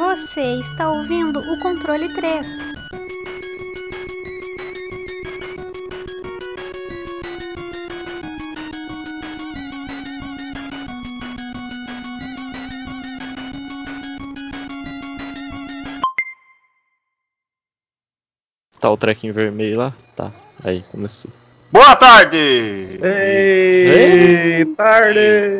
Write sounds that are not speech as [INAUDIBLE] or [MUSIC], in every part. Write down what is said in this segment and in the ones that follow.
Você está ouvindo o controle 3. Tá o trequinho vermelho lá? Tá. Aí, começou. Boa tarde! Ei, tarde! Ei, ei,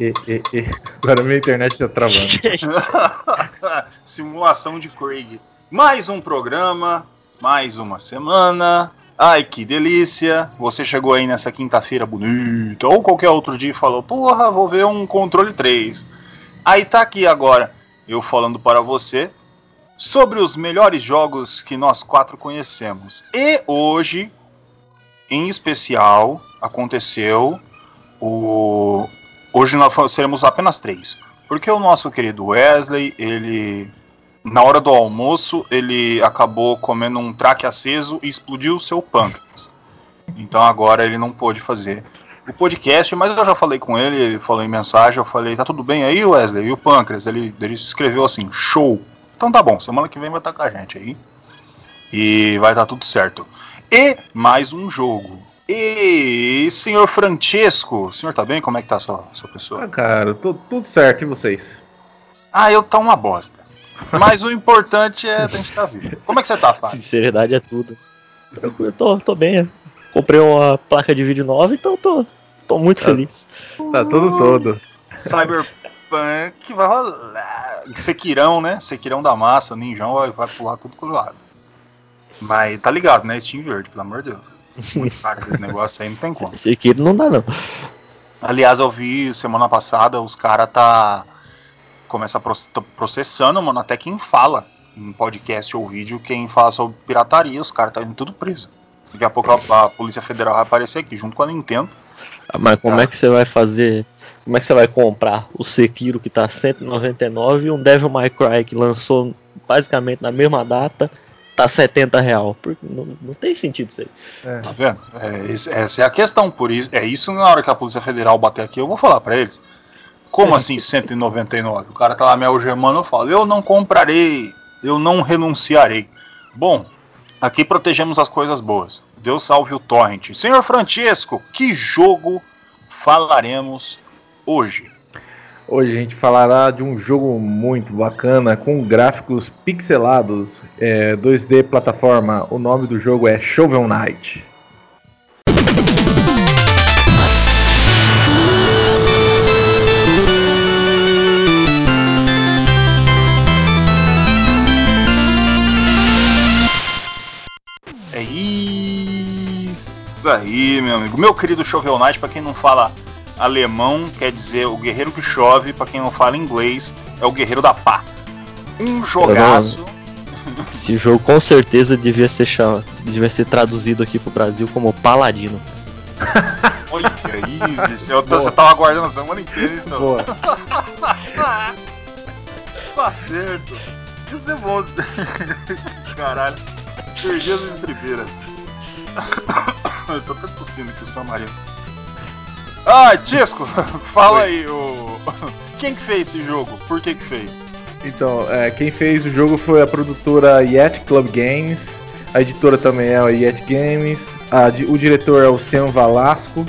e, e, e. Agora minha internet tá travando. [LAUGHS] Simulação de Craig. Mais um programa, mais uma semana. Ai, que delícia! Você chegou aí nessa quinta-feira bonita, ou qualquer outro dia e falou: Porra, vou ver um controle 3. Aí tá aqui agora, eu falando para você sobre os melhores jogos que nós quatro conhecemos. E hoje, em especial, aconteceu o. Hoje nós seremos apenas três. Porque o nosso querido Wesley, ele. Na hora do almoço, ele acabou comendo um traque aceso e explodiu o seu pâncreas. Então agora ele não pôde fazer o podcast, mas eu já falei com ele, ele falou em mensagem, eu falei, tá tudo bem aí, Wesley? E o pâncreas? Ele, ele escreveu assim, show. Então tá bom, semana que vem vai estar com a gente aí. E vai dar tudo certo. E mais um jogo. E senhor Francesco, o senhor tá bem? Como é que tá a sua, sua pessoa? Ah, cara, tu- tudo certo, e vocês? Ah, eu tá uma bosta. Mas o importante é a gente estar vivo. Como é que você tá, Fábio? Sinceridade é tudo. Tranquilo, eu tô, tô bem. Comprei uma placa de vídeo nova, então tô, tô muito Ah. feliz. Tá tudo todo. Cyberpunk vai rolar. Sequirão, né? Sequirão da massa, ninjão vai, vai pular tudo pro lado. Mas tá ligado, né? Steam Verde, pelo amor de Deus. Muito caro esse negócio aí, não tem como. Aqui não dá não. Aliás, eu vi semana passada, os caras tá. Começa processando, mano, até quem fala em podcast ou vídeo, quem fala sobre pirataria, os caras tá indo tudo preso. Daqui a pouco a, a Polícia Federal vai aparecer aqui, junto com a Nintendo. Ah, Mas como Tá. é que você vai fazer? Como é que você vai comprar o Sekiro que tá 199 e um Devil May Cry que lançou basicamente na mesma data tá 70 real? Porque não, não tem sentido isso aí. É. Tá vendo? É, essa é a questão. Por isso, é isso na hora que a Polícia Federal bater aqui, eu vou falar pra eles. Como [LAUGHS] assim 199? O cara tá lá me algemando, eu falo, eu não comprarei, eu não renunciarei. Bom, aqui protegemos as coisas boas. Deus salve o torrent. Senhor Francesco, que jogo falaremos hoje? Hoje a gente falará de um jogo muito bacana com gráficos pixelados, é, 2D plataforma. O nome do jogo é Shovel Knight. É isso aí, meu amigo. Meu querido Shovel Knight, pra quem não fala alemão, quer dizer o guerreiro que chove, pra quem não fala inglês, é o guerreiro da pá. Um jogaço. Esse jogo com certeza devia ser, chama, devia ser traduzido aqui pro Brasil como Paladino. [LAUGHS] Olha isso, eu tô- você tava aguardando a semana inteira isso. Boa. [LAUGHS] Tá certo. Isso é bom. [LAUGHS] Caralho. Perdi as estribeiras. [COUGHS] Eu tô até tossindo aqui, o São Maria. Ah, Tisco, [LAUGHS] fala Oi. aí, o... [LAUGHS] quem que fez esse jogo? Por que que fez? Então, é, quem fez o jogo foi a produtora Yet Club Games, a editora também é a Yet Games, a o diretor é o Sam Velasco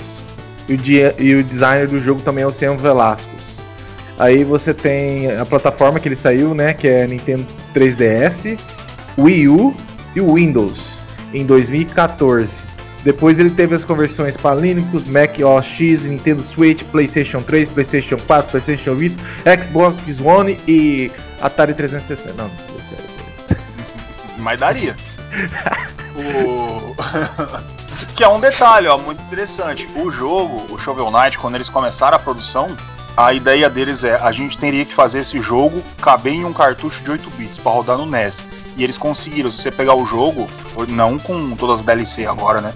e o, di- e o designer do jogo também é o Sam Velasco. Aí você tem a plataforma que ele saiu, né, que é Nintendo 3DS, Wii U e Windows em 2014. Depois ele teve as conversões para Linux, Mac OS X, Nintendo Switch, PlayStation 3, PlayStation 4, PlayStation Vita, Xbox One e Atari 360. Não, Mas daria. o... [LAUGHS] que é um detalhe, ó, muito interessante. O jogo, o Shovel Knight, quando eles começaram a produção, a ideia deles é a gente teria que fazer esse jogo caber em um cartucho de 8 bits para rodar no NES. E eles conseguiram. Se você pegar o jogo, não com todas as DLC agora, né?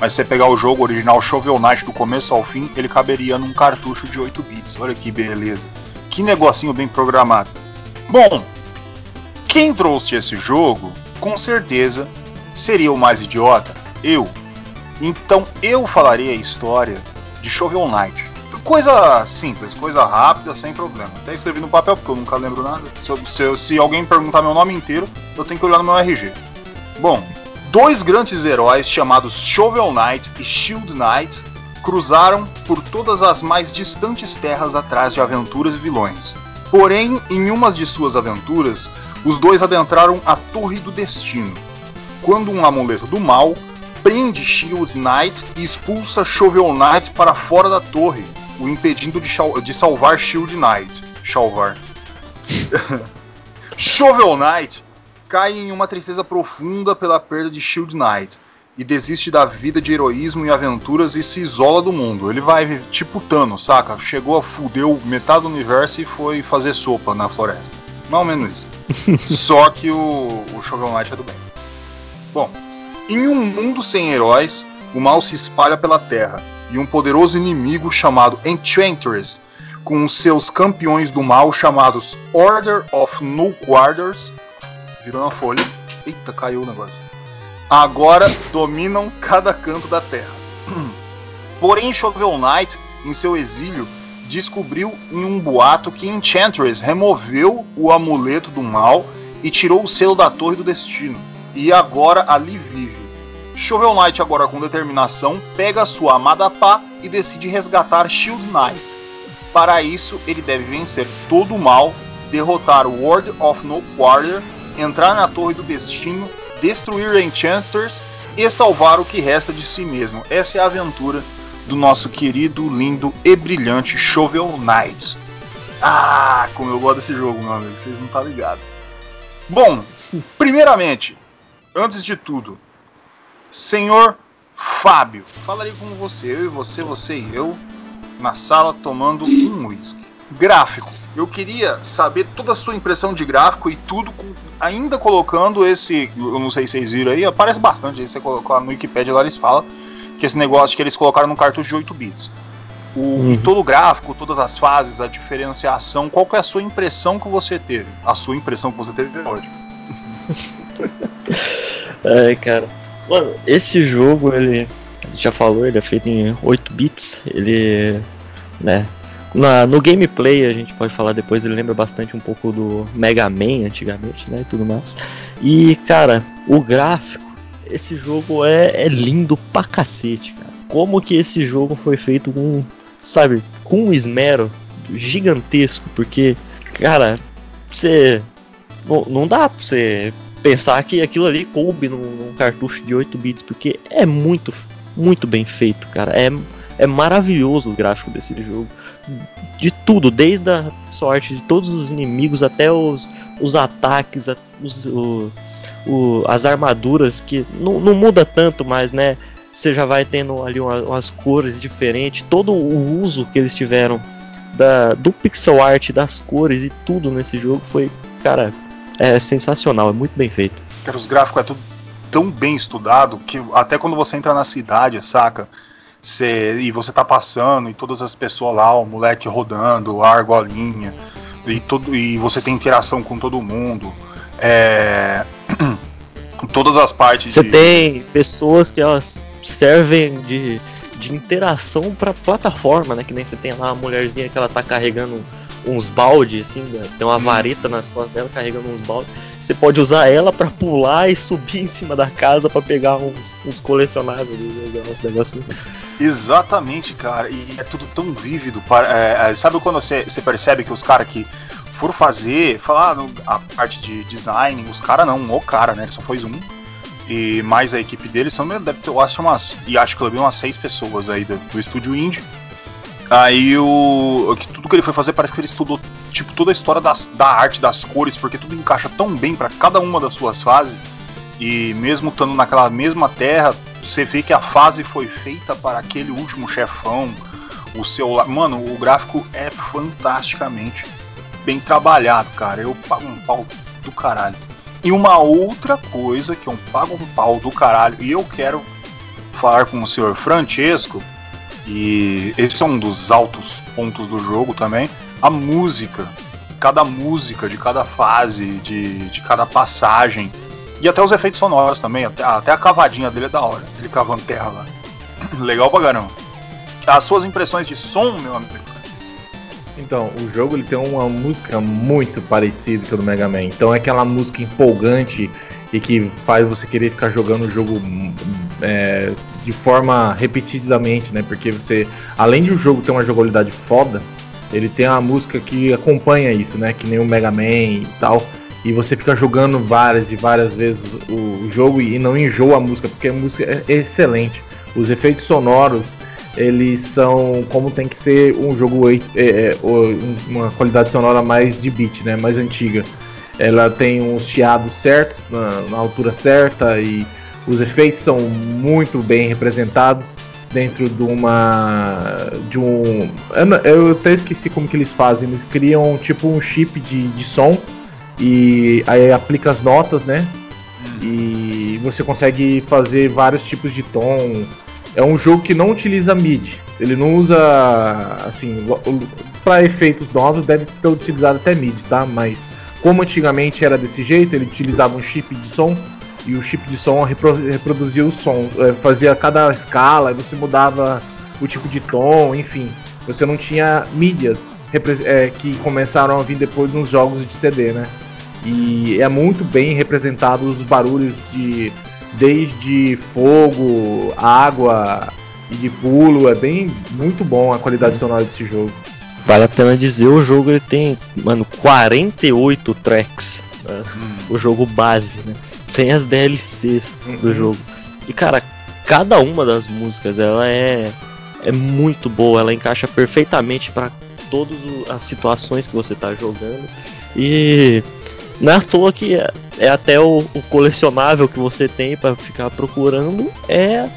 Mas se você pegar o jogo original Shovel Knight do começo ao fim, ele caberia num cartucho de 8 bits. Olha que beleza. Que negocinho bem programado. Bom, quem trouxe esse jogo, com certeza, seria o mais idiota, eu. Então eu falarei a história de Shovel Knight. Coisa simples, coisa rápida, sem problema. Até escrevi no papel porque eu nunca lembro nada. Se, se, se alguém perguntar meu nome inteiro, eu tenho que olhar no meu RG. Bom, dois grandes heróis chamados Shovel Knight e Shield Knight cruzaram por todas as mais distantes terras atrás de aventuras e vilões. Porém, em uma de suas aventuras, os dois adentraram a Torre do Destino, quando um amuleto do mal prende Shield Knight e expulsa Shovel Knight para fora da torre, o impedindo de, de salvar Shield Knight. Salvar. [LAUGHS] Shovel Knight cai em uma tristeza profunda pela perda de Shield Knight e desiste da vida de heroísmo e aventuras e se isola do mundo. Ele vai tipo Thanos, saca? Chegou a fudeu metade do universo e foi fazer sopa na floresta. Mais ou menos isso. [LAUGHS] Só que o, o Shovel Knight é do bem. Bom, em um mundo sem heróis, o mal se espalha pela Terra e um poderoso inimigo chamado Enchantress, com seus campeões do mal chamados Order of No Quarters, virou na folha. Eita, caiu o negócio. Agora dominam cada canto da Terra. [CLEARS THROAT] Porém, Shovel Knight, em seu exílio, descobriu em um boato que Enchantress removeu o amuleto do mal e tirou o selo da Torre do Destino. E agora ali vive Shovel Knight, agora com determinação, pega sua amada pá e decide resgatar Shield Knight. Para isso, ele deve vencer todo o mal, derrotar o World of No Quarter, entrar na Torre do Destino, destruir Enchanters e salvar o que resta de si mesmo. Essa é a aventura do nosso querido, lindo e brilhante Shovel Knight. Ah, como eu gosto desse jogo, meu amigo, vocês não estão tá ligados. Bom, [LAUGHS] primeiramente, antes de tudo, Senhor Fábio, falaria com você, eu e você, você e eu, na sala tomando um uísque. Gráfico. Eu queria saber toda a sua impressão de gráfico e tudo, ainda colocando esse. Eu não sei se vocês viram aí, aparece bastante aí. Você colocar no Wikipedia lá eles falam que esse negócio que eles colocaram no cartucho de 8 bits. O, uhum. Todo o gráfico, todas as fases, a diferenciação, qual é a sua impressão que você teve? A sua impressão que você teve é ótimo. [LAUGHS] Ai, cara. Mano, esse jogo, ele. A gente já falou, ele é feito em 8 bits. Ele. né? Na, no gameplay, a gente pode falar depois, ele lembra bastante um pouco do Mega Man antigamente, né? E tudo mais. E, cara, o gráfico, esse jogo é, é lindo pra cacete, cara. Como que esse jogo foi feito com, sabe, com um esmero gigantesco, porque, cara, você. Não, não dá pra você pensar que aquilo ali coube num, num, cartucho de 8 bits, porque é muito, muito bem feito, cara. É, é maravilhoso o gráfico desse jogo. De tudo, desde a sorte de todos os inimigos até os, os ataques, os, o, o, as armaduras, que não, não muda tanto, mas né, você já vai tendo ali umas, umas cores diferentes. Todo o uso que eles tiveram da, do pixel art, das cores e tudo nesse jogo foi, cara, é sensacional, é muito bem feito. Cara, os gráficos é tudo tão bem estudado que até quando você entra na cidade, saca? Cê, e você tá passando e todas as pessoas lá, o moleque rodando, a argolinha, e, todo, e você tem interação com todo mundo. É, [CLEARS THROAT] todas as partes. Você de... tem pessoas que elas servem de, de interação pra plataforma, né? Que nem você tem lá a mulherzinha que ela tá carregando uns baldes, assim, né? tem uma hum. vareta nas costas dela carregando uns baldes. Você pode usar ela para pular e subir em cima da casa para pegar uns, uns colecionáveis, uns negocinhos. Exatamente, cara. E é tudo tão vívido. É, é, sabe quando você, percebe que os caras que foram fazer, falar ah, a parte de design, os caras não, o cara, né? Ele só foi um. E mais a equipe dele, são, deve ter, eu acho, umas. E acho que eu vi umas seis pessoas aí do, do estúdio indie Aí o. Tudo que ele foi fazer parece que ele estudou tipo, toda a história das, da arte, das cores, porque tudo encaixa tão bem para cada uma das suas fases. E mesmo estando naquela mesma terra, você vê que a fase foi feita para aquele último chefão. O seu. Mano, o gráfico é fantasticamente bem trabalhado, cara. Eu pago um pau do caralho. E uma outra coisa que eu pago um pau do caralho, e eu quero falar com o senhor Francesco e esse é um dos altos pontos do jogo também. A música, cada música de cada fase, de, de cada passagem. E até os efeitos sonoros também, até, até a cavadinha dele é da hora. Ele cavando terra lá. [CLEARS THROAT] Legal pra caramba. as suas impressões de som, meu amigo. Então, o jogo ele tem uma música muito parecida com a do Mega Man. Então é aquela música empolgante e que faz você querer ficar jogando o jogo é, de forma repetidamente, né? Porque você, além de o jogo ter uma jogabilidade foda, ele tem uma música que acompanha isso, né? Que nem o Mega Man e tal. E você fica jogando várias e várias vezes o, jogo e não enjoa a música, porque a música é excelente. Os efeitos sonoros, eles são como tem que ser um jogo é, é, uma qualidade sonora mais de beat, né? Mais antiga. Ela tem uns chiados certos na, na altura certa e os efeitos são muito bem representados dentro de uma de um eu até esqueci como que eles fazem eles criam tipo um chip de, de som e aí aplica as notas né? Hum. e você consegue fazer vários tipos de tom. É um jogo que não utiliza MIDI ele não usa assim para efeitos novos deve ter utilizado até MIDI tá? Mas como antigamente era desse jeito ele utilizava um chip de som e o chip de som reproduzia o som, é, fazia cada escala, você mudava o tipo de tom, enfim. Você não tinha mídias é, que começaram a vir depois nos jogos de CD, né? E é muito bem representado os barulhos de desde fogo, água e de pulo, é bem muito bom a qualidade sonora desse jogo. Vale a pena dizer, o jogo ele tem, mano, 48 tracks, né? hum. o jogo base, né? Sem as DLCs uhum. do jogo. E cara, cada uma das músicas ela é é muito boa, ela encaixa perfeitamente para todas as situações que você está jogando. E não é à toa que é, é até o, o, colecionável que você tem para ficar procurando é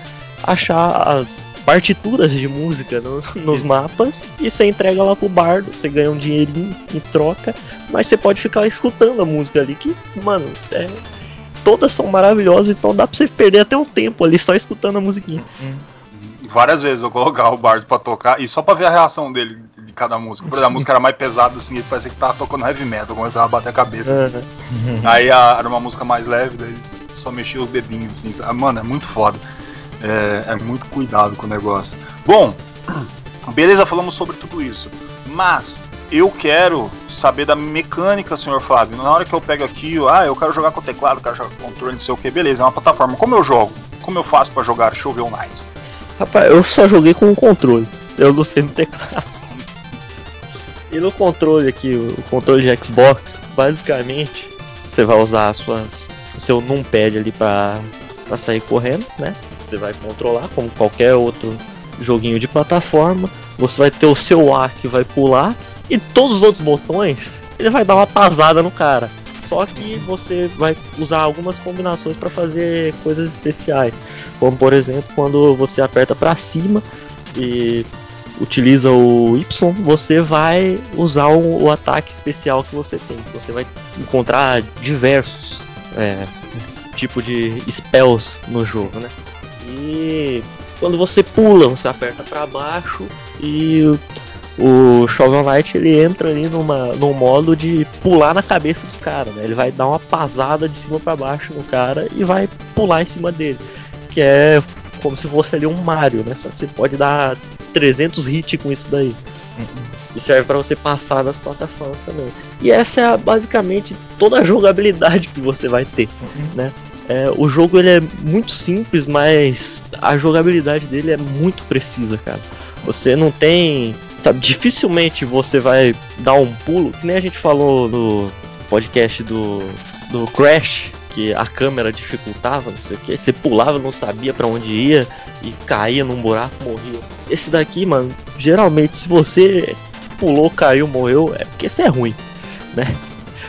achar as partituras de música no, [LAUGHS] nos mapas e você entrega lá pro bardo, você ganha um dinheirinho em troca, mas você pode ficar escutando a música ali que, mano, é, todas são maravilhosas, então dá pra você perder até um tempo ali só escutando a musiquinha. Várias vezes eu colocar o Bardo pra tocar e só pra ver a reação dele de cada música. Por exemplo, a música era mais pesada, assim, ele parecia que tava tocando heavy metal, começava a bater a cabeça. Uhum. Aí a, era uma música mais leve, daí só mexia os dedinhos, assim. Sabe? Mano, é muito foda. É, é muito cuidado com o negócio. Bom, [CLEARS THROAT] beleza, falamos sobre tudo isso. Mas eu quero saber da mecânica, senhor Fábio. Na hora que eu pego aqui, ah, eu quero jogar com teclado, quero jogar com controle, não sei o que, beleza, é uma plataforma. Como eu jogo? Como eu faço para jogar Shovel Knight? Rapaz, eu só joguei com o controle. Eu não sei no teclado. E no controle aqui, o controle de Xbox, basicamente, você vai usar suas, o seu numpad ali para sair correndo, né? Você vai controlar como qualquer outro joguinho de plataforma. Você vai ter o seu A que vai pular e todos os outros botões, ele vai dar uma pasada no cara. Só que você vai usar algumas combinações para fazer coisas especiais. Como por exemplo, quando você aperta para cima e utiliza o Y, você vai usar o, o, ataque especial que você tem. Você vai encontrar diversos é, tipos de spells no jogo, né? E quando você pula, você aperta para baixo e o Shovel Knight ele entra ali numa, num modo de pular na cabeça dos caras, né? Ele vai dar uma pasada de cima para baixo no cara e vai pular em cima dele, que é como se fosse ali um Mario, né? Só que você pode dar 300 hits com isso daí. E serve para você passar nas plataformas também. E essa é basicamente toda a jogabilidade que você vai ter, uhum. né? É, o jogo ele é muito simples, mas a jogabilidade dele é muito precisa, cara. Você não tem Sabe, dificilmente você vai dar um pulo, que nem a gente falou no podcast do, do Crash, que a câmera dificultava, não sei o que, você pulava, não sabia para onde ia e caía num buraco, morria. Esse daqui, mano, geralmente se você pulou, caiu, morreu, é porque você é ruim, né?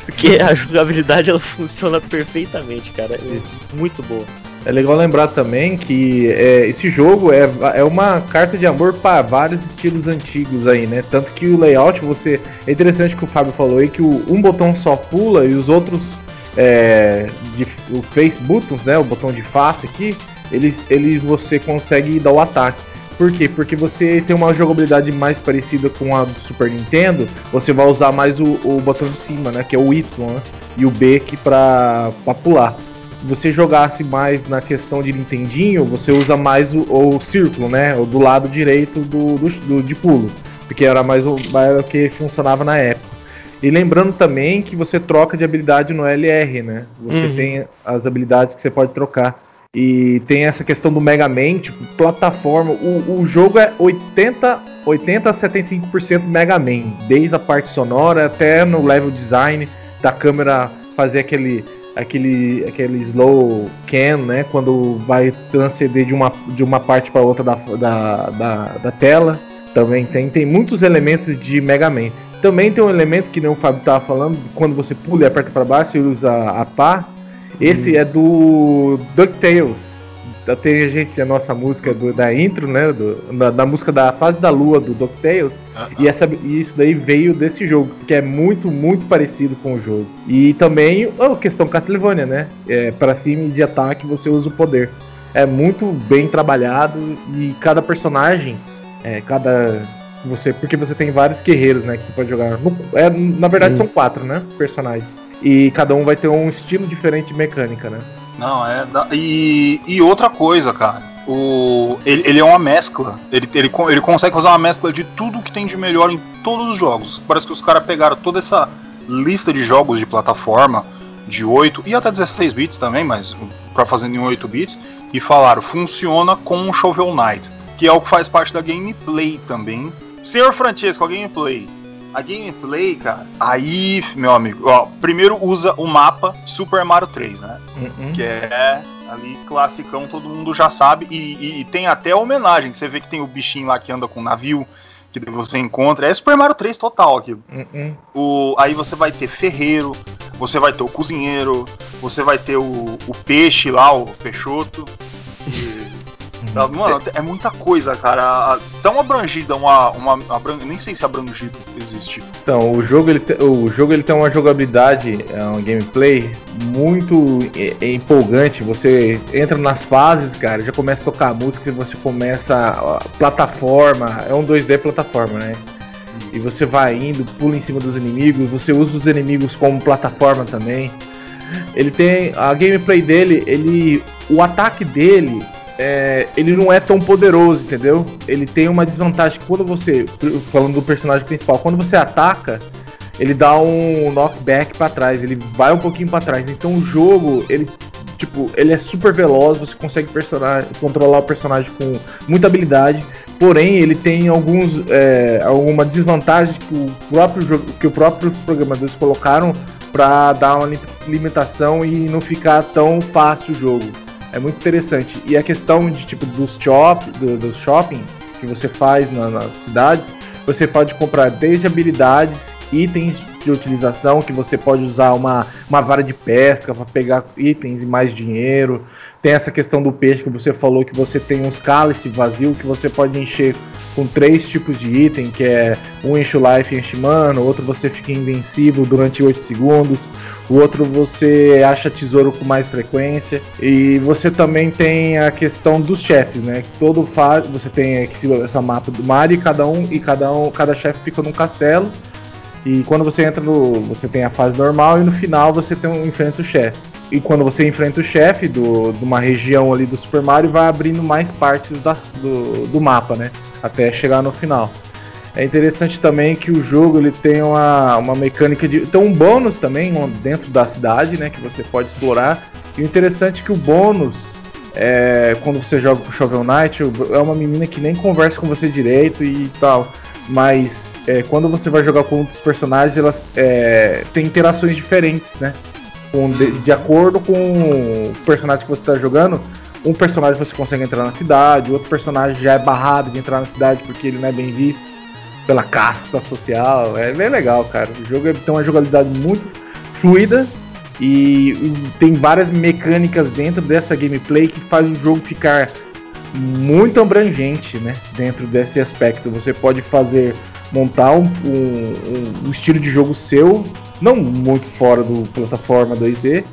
Porque a jogabilidade ela [LAUGHS] funciona perfeitamente, cara, é muito boa. É legal lembrar também que é, esse jogo é, é uma carta de amor para vários estilos antigos aí, né? Tanto que o layout você. É interessante que o Fábio falou aí que o, um botão só pula e os outros. É, de, o face buttons, né? O botão de face aqui, eles, eles você consegue dar o ataque. Por quê? Porque você tem uma jogabilidade mais parecida com a do Super Nintendo, você vai usar mais o, o botão de cima, né? Que é o Y, né? E o B aqui pra pular. Você jogasse mais na questão de Nintendinho, você usa mais o, o círculo, né? O do lado direito do, do, do de pulo. Porque era mais o, mais o que funcionava na época. E lembrando também que você troca de habilidade no LR, né? Você uhum. tem as habilidades que você pode trocar. E tem essa questão do Mega Man, tipo, plataforma. O, o jogo é 80, 80 a 75% Mega Man, desde a parte sonora até no level design da câmera fazer aquele aquele aquele slow can, né, quando vai transcender de uma, de uma parte para outra da, da, da, da, tela. Também tem tem muitos elementos de Mega Man. Também tem um elemento que nem o Fábio estava falando, quando você pula e aperta para baixo e usa a pá. Esse hum. é do DuckTales tem a gente, a nossa música do, da intro, né? Do, da, da, música da fase da lua do DuckTales. -huh. e, essa, e isso daí veio desse jogo, que é muito, muito parecido com o jogo. E também a oh, questão Castlevania, né? É, para cima e de ataque você usa o poder. É muito bem trabalhado e cada personagem, é, cada. Você, porque você tem vários guerreiros, né? Que você pode jogar. No, é, na verdade, hum. são quatro, né? Personagens. E cada um vai ter um estilo diferente de mecânica, né? Não, é. E, e outra coisa, cara. O, ele, ele é uma mescla. Ele, ele, ele consegue fazer uma mescla de tudo que tem de melhor em todos os jogos. Parece que os caras pegaram toda essa lista de jogos de plataforma de 8 e até 16 bits também, mas para fazer em 8 bits, e falaram: funciona com Shovel Knight, que é o que faz parte da gameplay também. Senhor Francesco, a gameplay. A gameplay, cara, aí, meu amigo, ó, primeiro usa o mapa Super Mario 3, né? Uhum. Que é ali classicão, todo mundo já sabe. E, e, e, tem até homenagem, que você vê que tem o bichinho lá que anda com o navio, que você encontra. É Super Mario 3 total aquilo. Uhum. O, aí você vai ter ferreiro, você vai ter o cozinheiro, você vai ter o, o peixe lá, o peixoto. E, Mano, é muita coisa, cara. Tão abrangida, uma. uma abrang... Nem sei se abrangido existe. Então, o jogo ele, te... o jogo ele tem uma jogabilidade, é um gameplay muito empolgante. Você entra nas fases, cara, já começa a tocar a música, você começa. A plataforma, é um 2D plataforma, né? E você vai indo, pula em cima dos inimigos, você usa os inimigos como plataforma também. Ele tem. A gameplay dele, ele. O ataque dele é, ele não é tão poderoso, entendeu? Ele tem uma desvantagem quando você, falando do personagem principal, quando você ataca, ele dá um knockback para trás, ele vai um pouquinho para trás. Então o jogo, ele tipo, ele é super veloz, você consegue controlar o personagem com muita habilidade. Porém, ele tem alguns é, alguma desvantagem que o próprio jogo, que o próprio programadores colocaram para dar uma limitação e não ficar tão fácil o jogo. É muito interessante. E a questão de tipo dos shop, do, dos shopping que você faz na, nas cidades, você pode comprar desde habilidades, itens de utilização que você pode usar uma, uma vara de pesca para pegar itens e mais dinheiro. Tem essa questão do peixe que você falou que você tem uns cálices vazios que você pode encher com três tipos de item, que é um enche o life e enche mano, outro você fica invencível durante 8 segundos, o outro você acha tesouro com mais frequência. E você também tem a questão dos chefes, né? Todo faz, você tem aqui essa mapa do Mario e cada um e cada um, cada chefe fica num castelo. E quando você entra no, você tem a fase normal e no final você tem um enfrenta o chefe. E quando você enfrenta o chefe de uma região ali do Super Mario, vai abrindo mais partes da, do, do mapa, né? Até chegar no final. É interessante também que o jogo ele tem uma, uma mecânica de. Tem um bônus também dentro da cidade, né? Que você pode explorar. E o interessante é que o bônus, é, quando você joga com Shovel Knight, é uma menina que nem conversa com você direito e tal. Mas é, quando você vai jogar com outros personagens, elas é, têm interações diferentes, né? Com, de, de, acordo com o personagem que você está jogando, um personagem você consegue entrar na cidade, outro personagem já é barrado de entrar na cidade porque ele não é bem visto pela casta social. É bem legal, cara. O jogo tem uma jogabilidade muito fluida e tem várias mecânicas dentro dessa gameplay que faz o jogo ficar muito abrangente, né? Dentro desse aspecto, você pode fazer montar um, um, um estilo de jogo seu, não muito fora do plataforma 2D,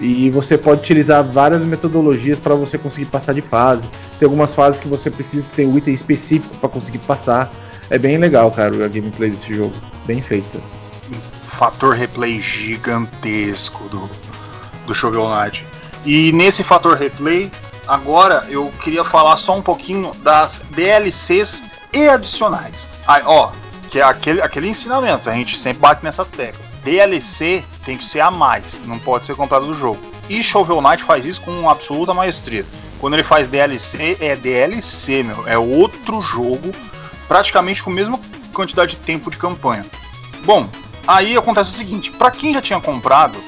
e você pode utilizar várias metodologias para você conseguir passar de fase. Tem algumas fases que você precisa ter um item específico para conseguir passar. É bem legal, cara, a gameplay desse jogo. Bem feita. Fator replay gigantesco do, do Shovel Knight. E nesse fator replay, agora eu queria falar só um pouquinho das DLCs e adicionais. Aí, ó, que é aquele, aquele ensinamento, a gente sempre bate nessa tecla. DLC tem que ser a mais, não pode ser comprado do jogo. E Shovel Knight faz isso com absoluta maestria. Quando ele faz DLC, é DLC, meu, é outro jogo, praticamente com a mesma quantidade de tempo de campanha. Bom, aí acontece o seguinte: para quem já tinha comprado,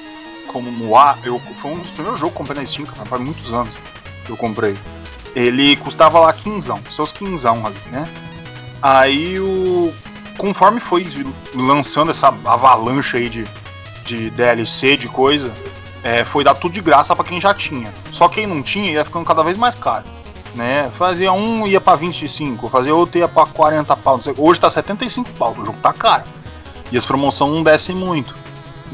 como Moá, eu foi um dos primeiros jogos que comprei na Steam, cara, faz muitos anos que eu comprei. Ele custava lá 15, seus 15 ali, né? Aí o conforme foi lançando essa avalanche aí de, de DLC, de coisa, é, foi dar tudo de graça para quem já tinha. Só quem não tinha ia ficando cada vez mais caro. Né? Fazia um ia para 25, fazia outro ia para 40 pau. Hoje tá 75 pau, o jogo tá caro. E as promoções não descem muito.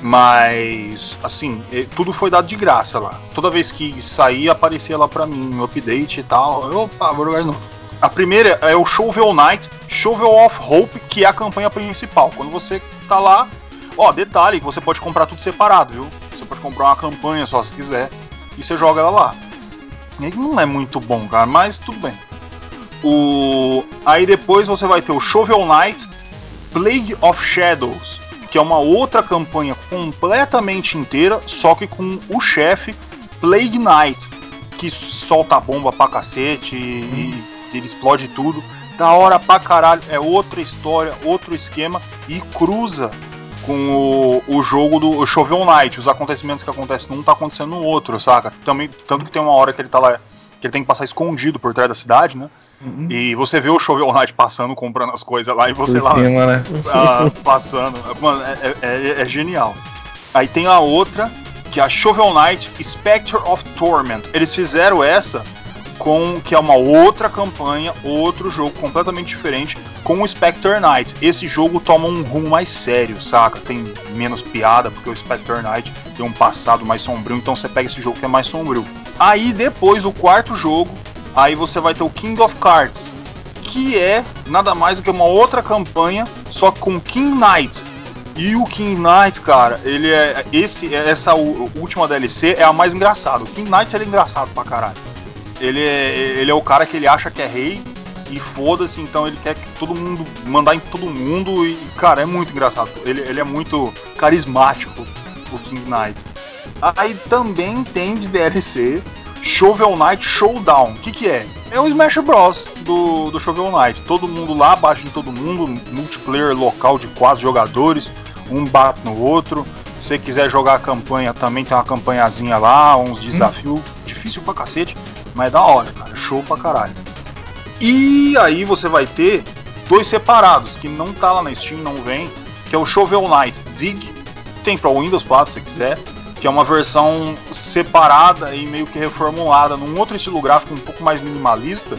Mas, assim, tudo foi dado de graça lá. Toda vez que saía, aparecia lá pra mim, um update e tal. Opa, vou jogar de novo. A primeira é o Shovel Knight, Shovel of Hope, que é a campanha principal. Quando você tá lá, ó, detalhe, você pode comprar tudo separado, viu? Você pode comprar uma campanha só se quiser e você joga ela lá. E não é muito bom, cara, mas tudo bem. O aí depois você vai ter o Shovel Knight, Plague of Shadows, que é uma outra campanha completamente inteira, só que com o chefe Plague Knight, que solta bomba pra cacete e, ele explode tudo. Da hora pra caralho, é outra história, outro esquema e cruza com o, o jogo do Shovel Knight. Os acontecimentos que acontecem num tá acontecendo no outro, saca? Também, tanto que tem uma hora que ele tá lá, que ele tem que passar escondido por trás da cidade, né? Uhum. E você vê o Shovel Knight passando, comprando as coisas lá e você por lá cima, né? ah, passando. Mano, é, é, é, é genial. Aí tem a outra, que é a Shovel Knight Spectre of Torment. Eles fizeram essa com que é uma outra campanha, outro jogo completamente diferente com o Spectre Knight. Esse jogo toma um rumo mais sério, saca? Tem menos piada porque o Spectre Knight tem um passado mais sombrio, então você pega esse jogo que é mais sombrio. Aí depois o quarto jogo, aí você vai ter o King of Cards, que é nada mais do que uma outra campanha, só com King Knight. E o King Knight, cara, ele é esse essa última DLC é a mais engraçada. O King Knight é engraçado pra caralho. Ele é, ele é o cara que ele acha que é rei e foda-se, então ele quer que todo mundo mandar em todo mundo e, cara, é muito engraçado. Ele, ele é muito carismático, o King Knight. Aí também tem de DLC Shovel Knight Showdown. O que, que é? É o Smash Bros. Do, do Shovel Knight. Todo mundo lá, bate em todo mundo, multiplayer local de quatro jogadores, um bate no outro. Se você quiser jogar a campanha, também tem uma campanhazinha lá, uns desafios. Hum. Difícil pra cacete. Mas é da hora, cara. Show pra caralho. E aí você vai ter dois separados, que não tá lá na Steam, não vem, que é o Shovel Knight Dig, tem para Windows 4 se quiser, que é uma versão separada e meio que reformulada num outro estilo gráfico um pouco mais minimalista,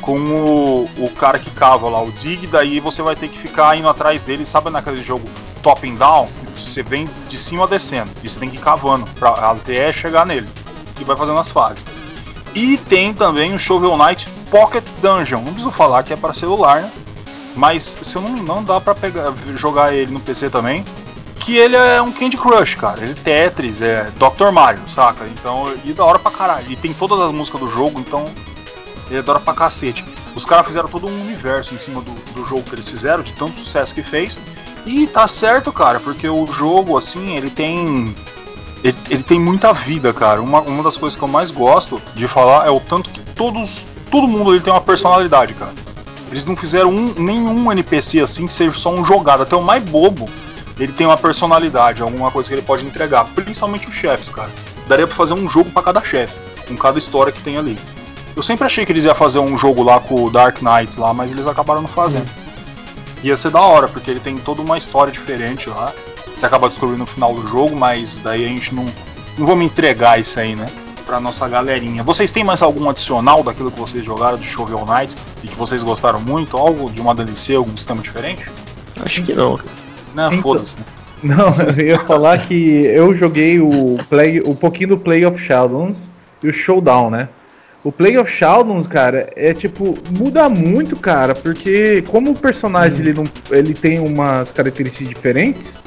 com o, o cara que cava lá, o Dig, daí você vai ter que ficar indo atrás dele, sabe naquele jogo top and down? Você vem de cima descendo, e você tem que ir cavando pra até chegar nele, e vai fazendo as fases. E tem também o Shovel Knight Pocket Dungeon. Não preciso falar que é para celular, né? Mas se eu não dá pegar, jogar ele no PC também. Que ele é um Candy Crush, cara. Ele é Tetris, é Dr. Mario, saca? Então, e da hora pra caralho. E tem todas as músicas do jogo, então ele é da hora pra cacete. Os caras fizeram todo um universo em cima do, do jogo que eles fizeram, de tanto sucesso que fez. E tá certo, cara, porque o jogo, assim, ele tem ele, ele, tem muita vida, cara. Uma, uma das coisas que eu mais gosto de falar é o tanto que todos, todo mundo ele tem uma personalidade, cara. Eles não fizeram um, nenhum NPC assim que seja só um jogado. Até o mais bobo, ele tem uma personalidade, alguma coisa que ele pode entregar. Principalmente os chefes, cara. Daria pra fazer um jogo para cada chefe, com cada história que tem ali. Eu sempre achei que eles iam fazer um jogo lá com o Dark Knights lá, mas eles acabaram não fazendo. Uhum. Ia ser da hora, porque ele tem toda uma história diferente lá você acaba descobrindo no final do jogo, mas daí a gente não, não vamos entregar isso aí, né? Pra nossa galerinha. Vocês têm mais algum adicional daquilo que vocês jogaram de Shovel Knight e que vocês gostaram muito? Algo de uma DLC, algum sistema diferente? Acho que não. Não, então, foda-se. Né? Não, [LAUGHS] eu ia falar que eu joguei o, play, um pouquinho do Play of Shadows e o Showdown, né? O Play of Shadows, cara, é tipo, muda muito, cara, porque como o personagem hum. ele, não, ele tem umas características diferentes,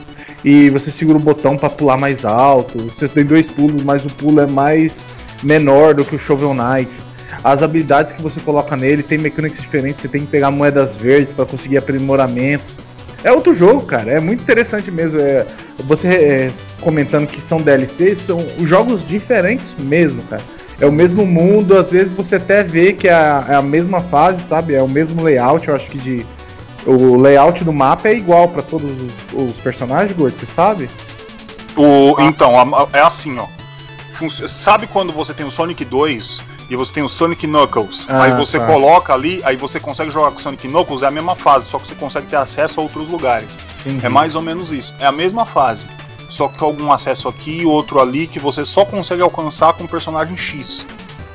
e você segura o botão para pular mais alto. Você tem dois pulos, mas o pulo é mais menor do que o Shovel Knight. As habilidades que você coloca nele tem mecânicas diferentes, você tem que pegar moedas verdes para conseguir aprimoramentos. É outro jogo, cara. É muito interessante mesmo. É, você é, comentando que são DLCs, são jogos diferentes mesmo, cara. É o mesmo mundo, às vezes você até vê que é a, é a mesma fase, sabe? É o mesmo layout, eu acho que de. O layout do mapa é igual para todos os, os, personagens, Gordo, você sabe? O, então, é assim, ó. Sabe quando você tem o Sonic 2 e você tem o Sonic Knuckles? Ah, aí você tá. coloca ali, aí você consegue jogar com o Sonic Knuckles, é a mesma fase, só que você consegue ter acesso a outros lugares. Entendi. É mais ou menos isso. É a mesma fase. Só que algum acesso aqui e outro ali que você só consegue alcançar com o personagem X.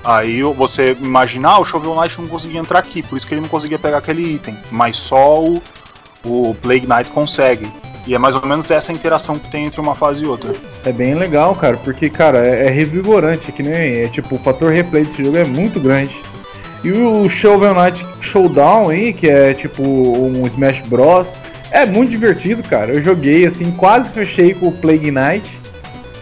Aí você imaginar, o Shovel Knight não conseguia entrar aqui, por isso que ele não conseguia pegar aquele item. Mas só o, o Plague Knight consegue. E é mais ou menos essa interação que tem entre uma fase e outra. É bem legal, cara, porque, cara, é, é revigorante, que nem. É, tipo, o fator replay desse jogo é muito grande. E o Shovel Knight Showdown, hein, que é tipo um Smash Bros. É muito divertido, cara. Eu joguei assim, quase fechei com o Plague Knight.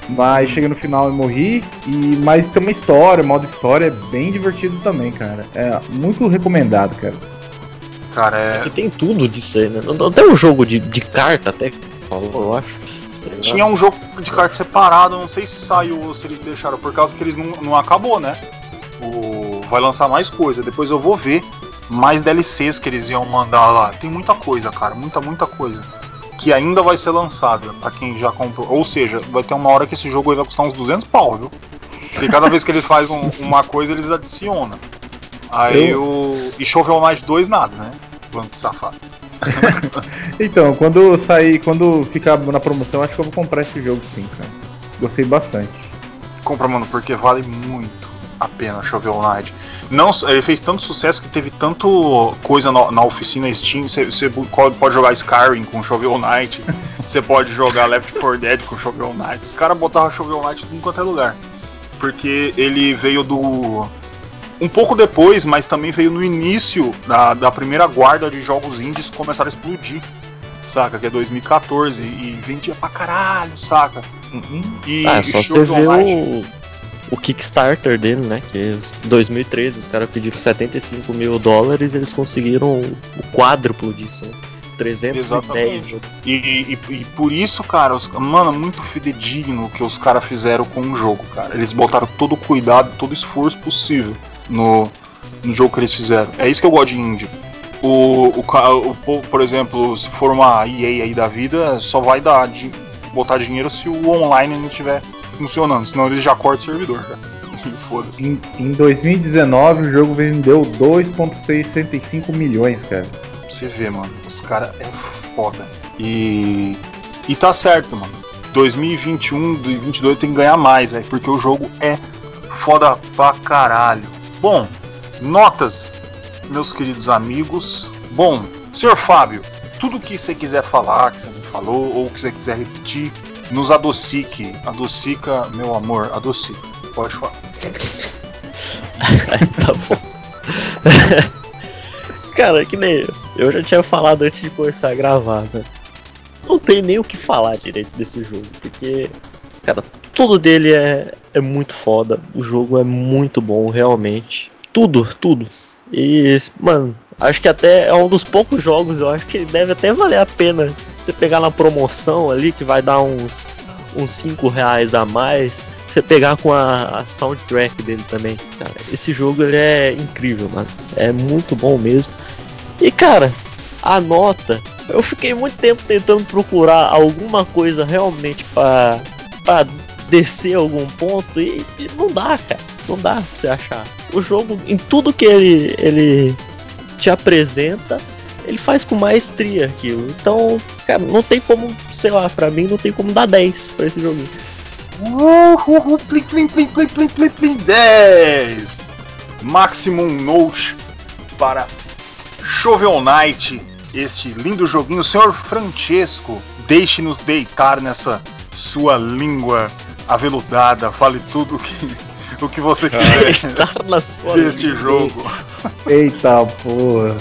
Mas cheguei no final e morri. E, mas tem uma história, modo história, é bem divertido também, cara. É muito recomendado, cara. Cara, é. é tem tudo disso aí, né? Até um jogo de, de carta, até falou, eu acho. Tinha um jogo de carta separado, não sei se saiu ou se eles deixaram, por causa que eles não, não acabou, né? O, vai lançar mais coisa, depois eu vou ver mais DLCs que eles iam mandar lá. Tem muita coisa, cara, muita, muita coisa. Que ainda vai ser lançada para quem já comprou. Ou seja, vai ter uma hora que esse jogo vai custar uns 200 pau, viu? Porque cada vez que ele faz um, uma coisa, eles adicionam. Aí eu... o. E Shovel Knight 2 nada, né? Bando safado. [LAUGHS] então, quando sair, quando ficar na promoção, acho que eu vou comprar esse jogo sim, cara. Gostei bastante. Compra, mano, porque vale muito a pena Shovel Knight. Não, ele fez tanto sucesso que teve tanto coisa na, na oficina Steam. Você pode jogar Skyrim com Shovel Knight, [LAUGHS] você pode jogar Left 4 Dead com Shovel Knight. Os caras botavam Shovel Knight em é lugar. Porque ele veio do um pouco depois, mas também veio no início da, da primeira guarda de jogos indies que começaram a explodir, saca? Que é 2014 e vendia pra caralho, saca? Uhum. E, ah, só você ver o, o Kickstarter dele, né? Que em 2013 os caras pediram 75 mil dólares e eles conseguiram o quádruplo disso, né? 310. Exatamente. E, e, e, por isso, cara, os, mano, muito fidedigno o que os caras fizeram com o jogo, cara. Eles botaram todo o cuidado, todo o esforço possível no, no jogo que eles fizeram. É isso que eu gosto de indie. O, o, o, por exemplo, se for uma EA aí da vida, só vai dar de, botar dinheiro se o online não estiver funcionando, senão eles já cortam o servidor, cara. [LAUGHS] Foda-se. Em, em 2019 o jogo vendeu 2,65 milhões, cara. Você vê, mano, os caras é foda. E. E tá certo, mano. 2021, 2022 tem que ganhar mais, velho, porque o jogo é foda pra caralho. Bom, notas, meus queridos amigos. Bom, senhor Fábio, tudo que você quiser falar, que você não falou, ou que você quiser repetir, nos adocique. Adocica, meu amor, adocica. Pode falar. [LAUGHS] tá bom. [LAUGHS] Cara, que nem eu já tinha falado antes de começar a gravar, né? Não tem nem o que falar direito desse jogo, porque, cara, tudo dele é, é muito foda. O jogo é muito bom, realmente. Tudo, tudo. E, mano, acho que até é um dos poucos jogos, eu acho que deve até valer a pena você pegar na promoção ali, que vai dar uns, uns 5 reais a mais. Você pegar com a, a soundtrack dele também, cara. Esse jogo ele é incrível, mano. É muito bom mesmo. E cara, a nota, eu fiquei muito tempo tentando procurar alguma coisa realmente para descer algum ponto e, e, não dá, cara. Não dá pra você achar. O jogo, em tudo que ele, ele te apresenta, ele faz com maestria aquilo. Então, cara, não tem como, sei lá, pra mim não tem como dar 10 pra esse joguinho. Uhul, plim, plim, plim, plim, plim, plim, plim, 10! Maximum Note para Shovel Knight, este lindo joguinho. Senhor Francesco, deixe-nos deitar nessa sua língua aveludada, fale tudo o que, o que você quiser deste jogo. Eita porra.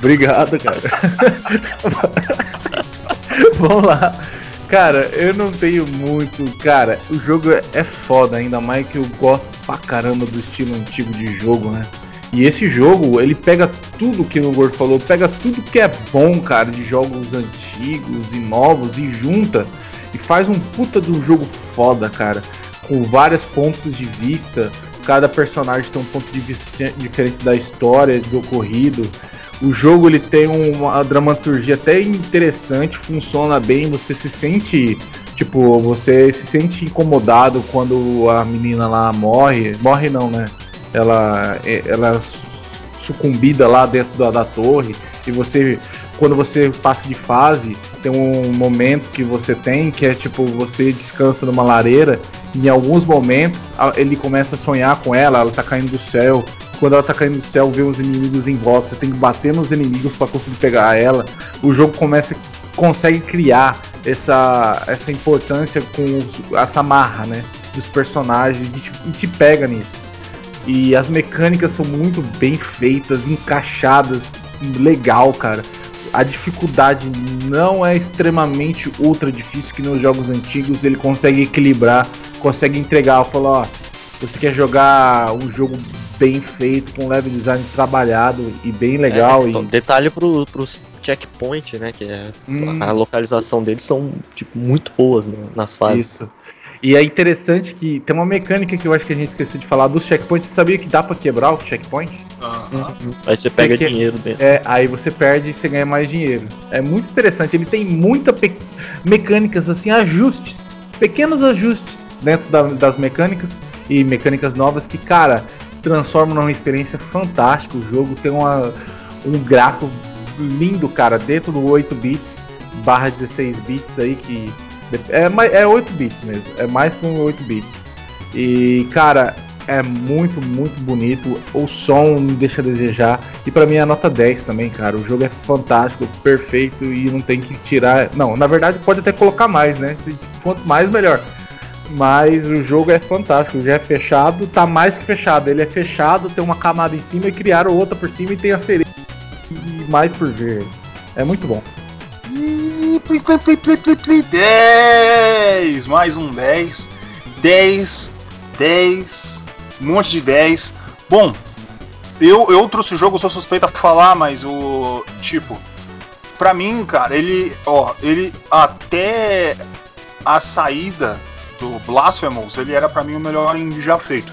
Obrigado, cara. [LAUGHS] Vamos lá. Cara, eu não tenho muito. Cara, o jogo é foda, ainda mais que eu gosto pra caramba do estilo antigo de jogo, né? E esse jogo, ele pega tudo que o Gordo falou, pega tudo que é bom, cara, de jogos antigos e novos e junta e faz um puta de um jogo foda, cara, com vários pontos de vista. Cada personagem tem um ponto de vista diferente da história, do ocorrido. O jogo ele tem uma dramaturgia até interessante, funciona bem, você se sente tipo, você se sente incomodado quando a menina lá morre. Morre não, né? ela, é, ela é sucumbida lá dentro da, da torre e você quando você passa de fase tem um momento que você tem que é tipo você descansa numa lareira e em alguns momentos ele começa a sonhar com ela, ela tá caindo do céu. Quando ela tá caindo do céu, vê os inimigos em volta, você tem que bater nos inimigos para conseguir pegar ela. O jogo começa consegue criar essa essa importância com os, essa marra, né, dos personagens e te, e te pega nisso. E as mecânicas são muito bem feitas, encaixadas, legal, cara. A dificuldade não é extremamente ultra difícil que nos jogos antigos ele consegue equilibrar, consegue entregar, falar, ó, você quer jogar um jogo bem feito, com level design trabalhado e bem legal. É, e... Detalhe pro, pros checkpoint, né? Que é hum. a localização deles são tipo muito boas né, nas fases. Isso. E é interessante que tem uma mecânica que eu acho que a gente esqueceu de falar dos checkpoints. Você sabia que dá para quebrar o checkpoint? Uhum. Aí você pega você dinheiro dentro. É, aí você perde e você ganha mais dinheiro. É muito interessante. Ele tem muita mecânicas assim, ajustes, pequenos ajustes dentro da, das mecânicas e mecânicas novas que, cara, transformam numa experiência fantástica. O jogo tem uma, um gráfico lindo, cara, dentro do 8 bits barra 16 bits aí que é, é 8 bits mesmo, é mais um 8 bits. E cara, é muito, muito bonito. O som não deixa a desejar. E para mim é nota 10 também, cara. O jogo é fantástico, perfeito e não tem que tirar. Não, na verdade pode até colocar mais, né? Quanto mais, melhor. Mas o jogo é fantástico, já é fechado, tá mais que fechado. Ele é fechado, tem uma camada em cima e criaram outra por cima e tem a cereja e mais por ver. É muito bom. 10! Mais um 10. 10, 10, um monte de 10. Bom, eu, eu trouxe o jogo, sou suspeita pra falar, mas o. Tipo, pra mim, cara, ele. Ó, ele até a saída do Blasphemous, ele era pra mim o melhor indie já feito.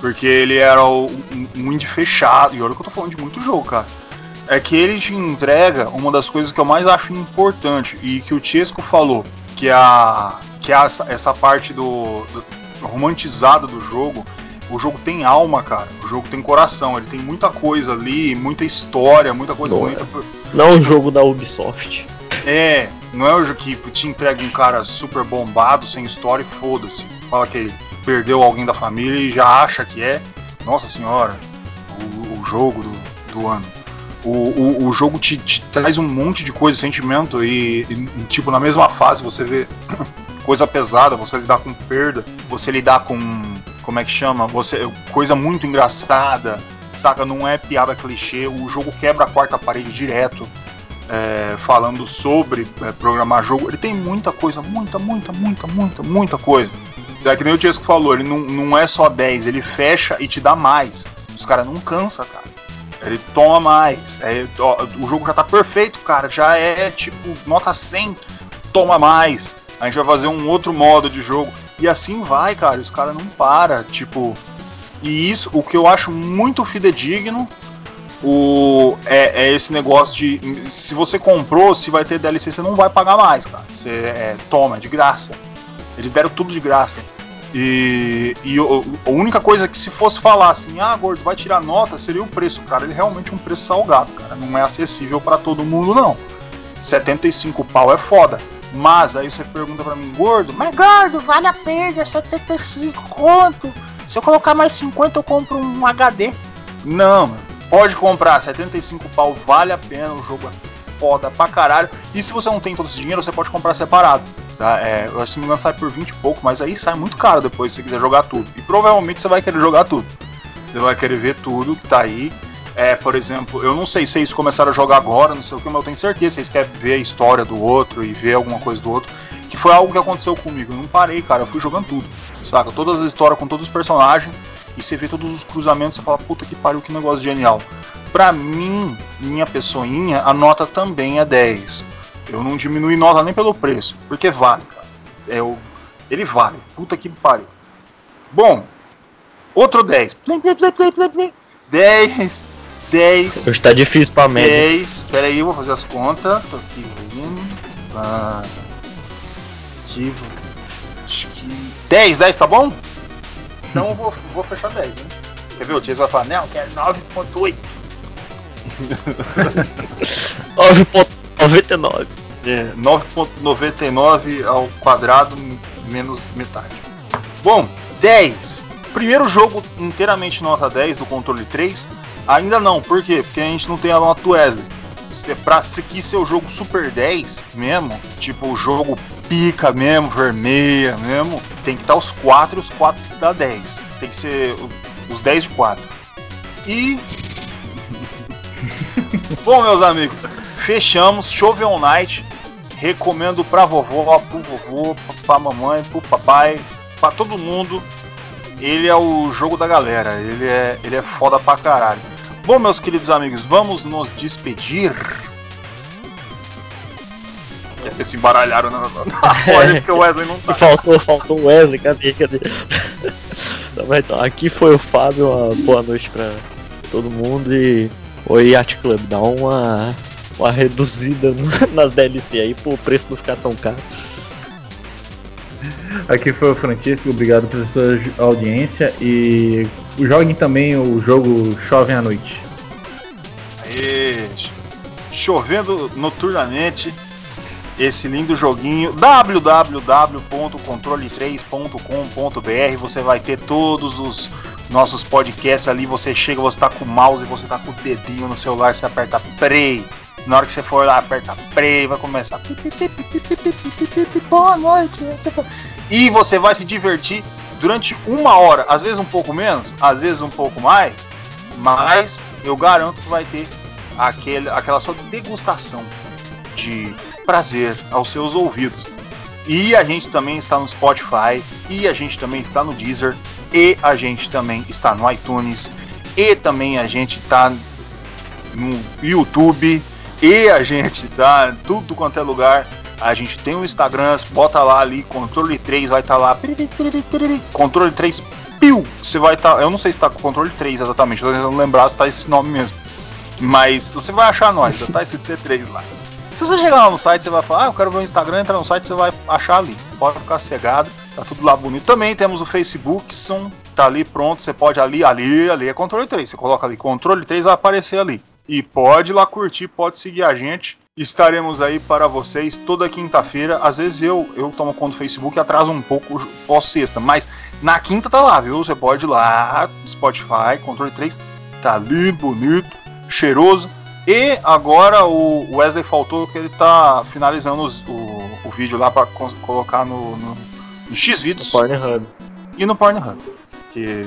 Porque ele era o, um, um indie fechado. E olha que eu tô falando de muito jogo, cara é que ele te entrega uma das coisas que eu mais acho importante e que o Chesco falou, que é a que é essa, essa parte do, do romantizado do jogo. O jogo tem alma, cara. O jogo tem coração. Ele tem muita coisa ali, muita história, muita coisa não bonita. É. Não é um jogo da Ubisoft. É, não é jogo que te entrega um cara super bombado, sem história e foda-se. Fala que perdeu alguém da família e já acha que é. Nossa senhora, o, o jogo do, do ano. O, o, o jogo te, te, traz um monte de coisa, sentimento, e, e, tipo, na mesma fase você vê [COUGHS] coisa pesada, você lidar com perda, você lidar com. Como é que chama? Você, coisa muito engraçada, saca? Não é piada clichê, o jogo quebra a quarta parede direto. É, falando sobre é, programar jogo, ele tem muita coisa, muita, muita, muita, muita, muita coisa. É que nem o Tiesco falou, ele não, não é só 10, ele fecha e te dá mais. Os caras não cansa, cara. Ele toma mais. É, ó, o jogo já tá perfeito, cara. Já é tipo nota 100, toma mais. A gente vai fazer um outro modo de jogo. E assim vai, cara. Os caras não para, tipo. E isso, o que eu acho muito fidedigno, o, é, é, esse negócio de se você comprou, se vai ter DLC, você não vai pagar mais, cara. Você é, toma, de graça. Eles deram tudo de graça. E, e a única coisa que se fosse falar assim, ah, gordo, vai tirar nota, seria o preço, cara. Ele é realmente um preço salgado, cara. Não é acessível para todo mundo, não. 75 pau é foda. Mas aí você pergunta para mim, gordo, mas gordo, vale a pena, 75 conto. Se eu colocar mais 50, eu compro um HD. Não, pode comprar, 75 pau vale a pena, o jogo é foda pra caralho. E se você não tem todo esse dinheiro, você pode comprar separado. Tá? É, eu se não me engano sai por 20 e pouco, mas aí sai muito caro depois se você quiser jogar tudo. E provavelmente você vai querer jogar tudo. Você vai querer ver tudo que tá aí. É, por exemplo, eu não sei se vocês começaram a jogar agora, não sei o que, mas eu tenho certeza vocês querem ver a história do outro e ver alguma coisa do outro. Que foi algo que aconteceu comigo. Eu não parei, cara. Eu fui jogando tudo. Saca? Todas as histórias com todos os personagens. E você vê todos os cruzamentos e fala, puta que pariu, que negócio genial. Pra mim, minha pessoinha, a nota também é 10. Eu não diminui nota nem pelo preço. Porque vale, cara. É o... Ele vale. Puta que pariu. Bom, outro 10. 10. 10. Hoje tá difícil pra média. 10. Pera aí, eu vou fazer as contas. Tô aqui fazendo. Ah, aqui, acho que 10, 10 tá bom? Então eu vou, vou fechar 10, hein? Quer ver? O Tias vai falar, não, quero 9.8. 9.99. [LAUGHS] É, 9.99 ao quadrado menos metade. Bom, 10. Primeiro jogo inteiramente nota 10 do controle 3. Ainda não, por quê? Porque a gente não tem a nota do Wesley. Se- Pra se aqui ser o jogo Super 10 mesmo, tipo o jogo pica mesmo, vermelha mesmo, tem que estar os 4 e os 4 dá 10. Tem que ser os 10 de 4. E. [LAUGHS] Bom, meus amigos, fechamos Shovel Knight. Recomendo pra vovó, pro vovô, pra mamãe, pro papai, pra todo mundo. Ele é o jogo da galera, ele é, ele é foda pra caralho. Bom, meus queridos amigos, vamos nos despedir. Eles se embaralharam na, na ordem porque o Wesley não E [LAUGHS] tá. faltou, faltou o Wesley, cadê, cadê? [LAUGHS] Tá, mas então, aqui foi o Fábio, uma boa noite pra todo mundo e o Yacht Club, dá uma, uma reduzida no- [LAUGHS] nas DLC aí pro preço não ficar tão caro. Aqui foi o Francisco, obrigado pela sua audiência e joguem também o jogo Chovem à Noite. Aê, chovendo noturnamente esse lindo joguinho www.controle3.com.br você vai ter todos os nossos podcasts ali. Você chega você tá com o mouse você tá com o dedinho no celular você aperta play. Na hora que você for lá aperta play vai começar. Boa noite. E você vai se divertir durante uma hora, às vezes um pouco menos, às vezes um pouco mais, mas eu garanto que vai ter aquele, aquela sua degustação de prazer aos seus ouvidos. E a gente também está no Spotify, e a gente também está no Deezer, e a gente também está no iTunes, e também a gente está no YouTube, e a gente tá em tudo quanto é lugar. A gente tem o Instagram, bota lá ali, controle 3, vai estar lá. Controle 3 Piu! Você vai estar. eu não sei se tá com controle 3 exatamente, tô tentando lembrar se tá esse nome mesmo. Mas você vai achar nós, já tá escrito C3 lá. Se você chegar lá no site, você vai falar, ah, eu quero ver o Instagram, entra no site, você vai achar ali. Pode ficar cegado, tá tudo lá bonito. Também temos o Facebook, som, tá ali pronto, você pode ali, ali, ali é controle 3. Você coloca ali, controle 3 vai aparecer ali. E pode ir lá curtir, pode seguir a gente. Estaremos aí para vocês toda quinta-feira. Às vezes eu, eu tomo conta do Facebook e atraso um pouco pós-sexta, mas na quinta tá lá, viu? Você pode ir lá, Spotify, controle 3, tá lindo, bonito, cheiroso. E agora o Wesley faltou que ele tá finalizando os- o, o vídeo lá para colocar no, no, no X-Vídeos Pornhub. e no Pornhub. Que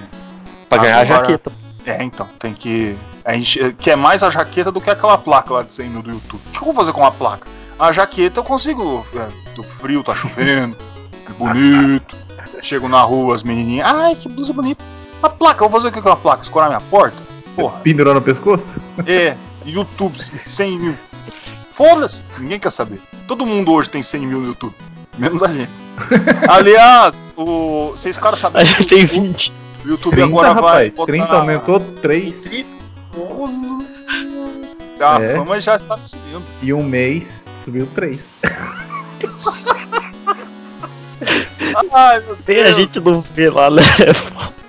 Pra ganhar a Agora- jaqueta. é, então, tem que. A gente quer mais a jaqueta do que aquela placa lá de 100 mil do YouTube. O que eu vou fazer com a placa? A jaqueta eu consigo. É, do frio, tá chovendo, é bonito. Chego na rua, as menininhas. Ai, que blusa bonita. A placa, eu vou fazer o que com a placa? Escorar minha porta? Porra. Pendurou no pescoço? É, YouTube, 100 mil. Foda-se, ninguém quer saber. Todo mundo hoje tem 100 mil no YouTube. Menos a gente. [LAUGHS] Aliás, o... vocês ficaram A sabendo gente que tem o YouTube- 20. o YouTube 30, agora vai rapaz. botar... 30 aumentou 3 A É. fama já está me seguindo. e um mês subiu 3. [LAUGHS] Ai, meu Tem a Deus. gente não vê lá, né?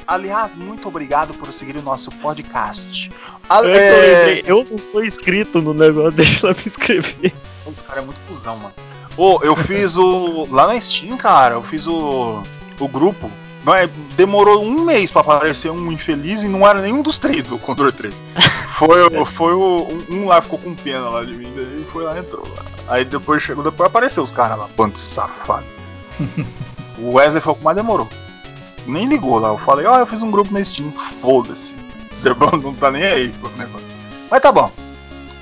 Aliás, muito obrigado por seguir o nosso podcast. A- Eu, é... eu não sou inscrito no negócio, [LAUGHS] deixa ela me inscrever. Esse cara é muito cuzão, mano. Ô, eu fiz o. Lá na Steam, cara, eu fiz o. O grupo. Não é, demorou um mês pra aparecer um infeliz e não era nenhum dos três do Controle 3. Foi, o- foi o. Um, um lá ficou com pena lá de mim, daí foi lá e entrou. Lá. Aí depois chegou, depois apareceu os caras lá, bando de safado. [LAUGHS] o Wesley foi o que mais demorou. Nem ligou lá, eu falei, ó, eu fiz um grupo na Steam, foda-se. [LAUGHS] Não tá nem aí. Mas tá bom.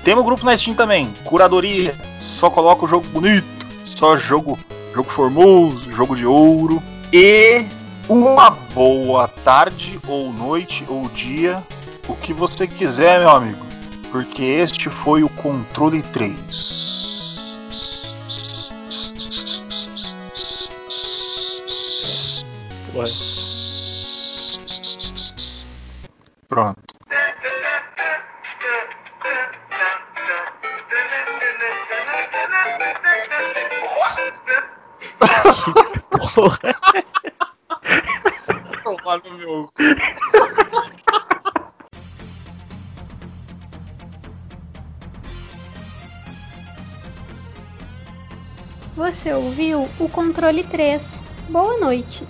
Temos grupo na Steam também, curadoria. Só coloca o jogo bonito, só jogo jogo formoso, jogo de ouro. E uma boa tarde, ou noite, ou dia, o que você quiser, meu amigo. Porque este foi o controle 3. Ué. Pronto. Porra. No meu cu. Você ouviu o controle 3. Boa noite.